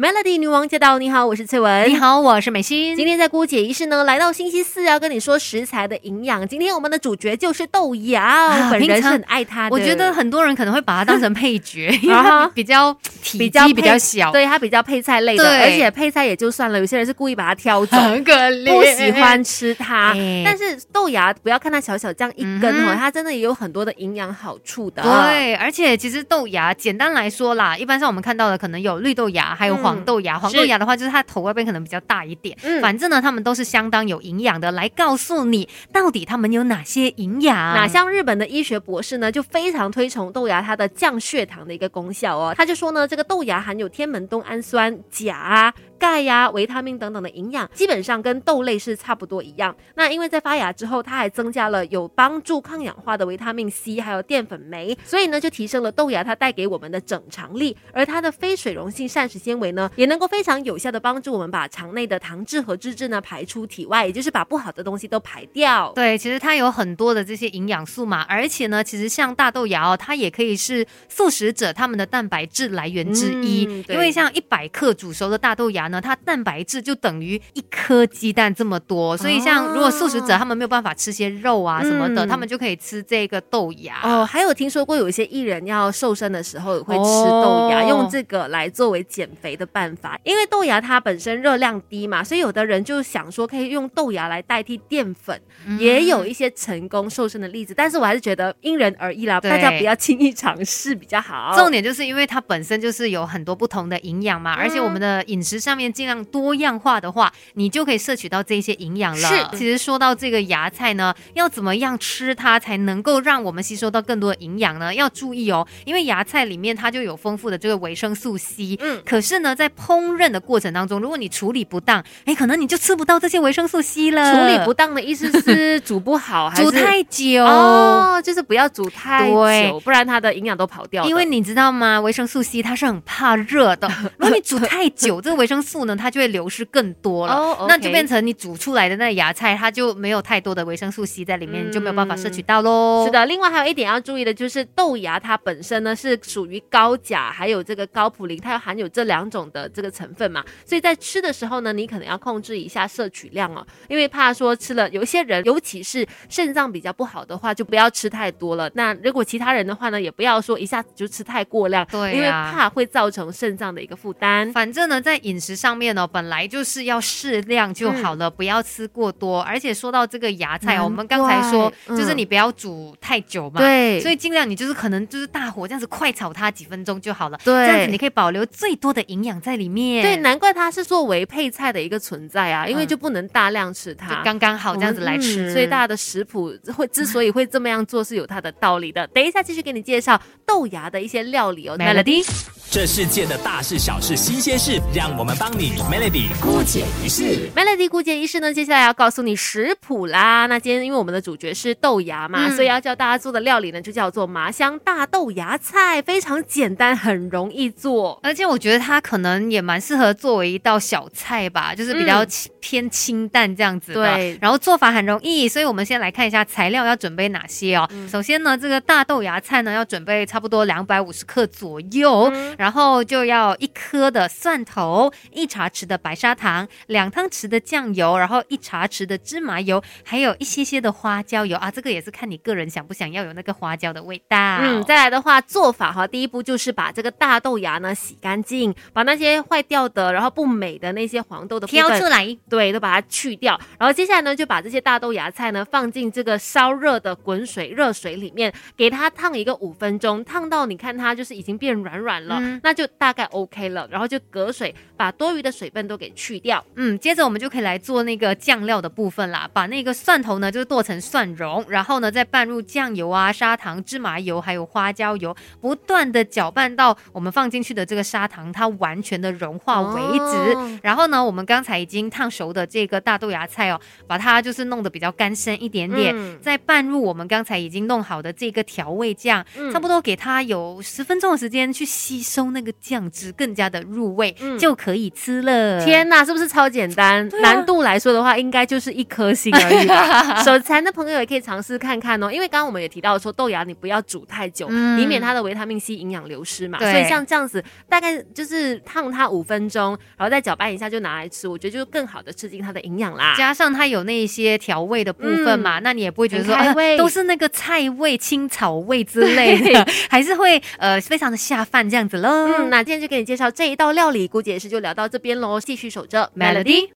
Melody 女王驾到！你好，我是翠文。你好，我是美心。今天在姑姐仪式呢，来到星期四要跟你说食材的营养。今天我们的主角就是豆芽，本人是很爱它的。我觉得很多人可能会把它当成配角，因为它比较体积比较小，对它比较配菜类的，而且配菜也就算了，有些人是故意把它挑走，很可怜，不喜欢吃它。但是豆芽不要看它小小这样一根哦，它真的也有很多的营养好处的。对，而且其实豆芽简单来说啦，一般上我们看到的可能有绿豆芽，还有黄。黄豆芽，黄豆芽的话，就是它头外边可能比较大一点。嗯，反正呢，它们都是相当有营养的。来告诉你，到底它们有哪些营养？哪像日本的医学博士呢，就非常推崇豆芽它的降血糖的一个功效哦。他就说呢，这个豆芽含有天门冬氨酸、钾啊。钙呀、维他命等等的营养，基本上跟豆类是差不多一样。那因为在发芽之后，它还增加了有帮助抗氧化的维他命 C，还有淀粉酶，所以呢就提升了豆芽它带给我们的整肠力。而它的非水溶性膳食纤维呢，也能够非常有效的帮助我们把肠内的糖质和脂质呢排出体外，也就是把不好的东西都排掉。对，其实它有很多的这些营养素嘛，而且呢，其实像大豆芽哦，它也可以是素食者他们的蛋白质来源之一，因为像一百克煮熟的大豆芽呢，它蛋白质就等于一颗鸡蛋这么多，所以像如果素食者他们没有办法吃些肉啊什么的，他们就可以吃这个豆芽哦。还有听说过有一些艺人要瘦身的时候会吃豆芽，用这个来作为减肥的办法。因为豆芽它本身热量低嘛，所以有的人就想说可以用豆芽来代替淀粉，也有一些成功瘦身的例子。但是我还是觉得因人而异啦，大家不要轻易尝试比较好。重点就是因为它本身就是有很多不同的营养嘛，而且我们的饮食上面尽量。多样化的话，你就可以摄取到这些营养了。是，其实说到这个芽菜呢，要怎么样吃它才能够让我们吸收到更多的营养呢？要注意哦，因为芽菜里面它就有丰富的这个维生素 C。嗯，可是呢，在烹饪的过程当中，如果你处理不当，哎，可能你就吃不到这些维生素 C 了。处理不当的意思是煮不好，还是煮太久哦，就是不要煮太久，不然它的营养都跑掉。因为你知道吗？维生素 C 它是很怕热的，如果你煮太久，这个维生素呢，它它就会流失更多了，那就变成你煮出来的那芽菜，它就没有太多的维生素 C 在里面，你就没有办法摄取到喽。是的，另外还有一点要注意的就是豆芽它本身呢是属于高钾，还有这个高普林，它要含有这两种的这个成分嘛，所以在吃的时候呢，你可能要控制一下摄取量哦，因为怕说吃了有一些人，尤其是肾脏比较不好的话，就不要吃太多了。那如果其他人的话呢，也不要说一下子就吃太过量，对，因为怕会造成肾脏的一个负担。反正呢，在饮食上面呢。本来就是要适量就好了，不要吃过多。而且说到这个芽菜，我们刚才说就是你不要煮太久嘛，对，所以尽量你就是可能就是大火这样子快炒它几分钟就好了，对，这样子你可以保留最多的营养在里面。对，难怪它是作为配菜的一个存在啊，因为就不能大量吃它，刚刚好这样子来吃。所以大家的食谱会之所以会这么样做，是有它的道理的。等一下继续给你介绍豆芽的一些料理哦，Melody。这世界的大事小事新鲜事，让我们帮你 Melody 姑姐仪式。Melody 姑姐仪式呢，接下来要告诉你食谱啦。那今天因为我们的主角是豆芽嘛，所以要教大家做的料理呢，就叫做麻香大豆芽菜，非常简单，很容易做。而且我觉得它可能也蛮适合作为一道小菜吧，就是比较偏清淡这样子。对，然后做法很容易，所以我们先来看一下材料要准备哪些哦。首先呢，这个大豆芽菜呢要准备差不多两百五十克左右。然后就要一颗的蒜头，一茶匙的白砂糖，两汤匙的酱油，然后一茶匙的芝麻油，还有一些些的花椒油啊，这个也是看你个人想不想要有那个花椒的味道。嗯，再来的话，做法哈，第一步就是把这个大豆芽呢洗干净，把那些坏掉的，然后不美的那些黄豆的挑出来，对，都把它去掉。然后接下来呢，就把这些大豆芽菜呢放进这个烧热的滚水热水里面，给它烫一个五分钟，烫到你看它就是已经变软软了。那就大概 OK 了，然后就隔水把多余的水分都给去掉。嗯，接着我们就可以来做那个酱料的部分啦。把那个蒜头呢，就剁成蒜蓉，然后呢再拌入酱油啊、砂糖、芝麻油还有花椒油，不断的搅拌到我们放进去的这个砂糖它完全的融化为止。然后呢，我们刚才已经烫熟的这个大豆芽菜哦，把它就是弄得比较干身一点点，再拌入我们刚才已经弄好的这个调味酱，差不多给它有十分钟的时间去。吸收那个酱汁更加的入味，就可以吃。了。天呐，是不是超简单？啊难度来说的话，应该就是一颗星而已吧。手残的朋友也可以尝试看看哦，因为刚刚我们也提到说豆芽你不要煮太久，嗯以免它的维他命 C 营养流失嘛。对所以像这样子，大概就是烫它五分钟，然后再搅拌一下就拿来吃，我觉得就更好的吃进它的营养啦。加上它有那一些调味的部分嘛，那你也不会觉得说、都是那个菜味、青草味之类的，还是会呃非常的下饭这样子喽。嗯，那今天就给你介绍这一道料理，估计也是就聊到这边喽，继续守着 Melody。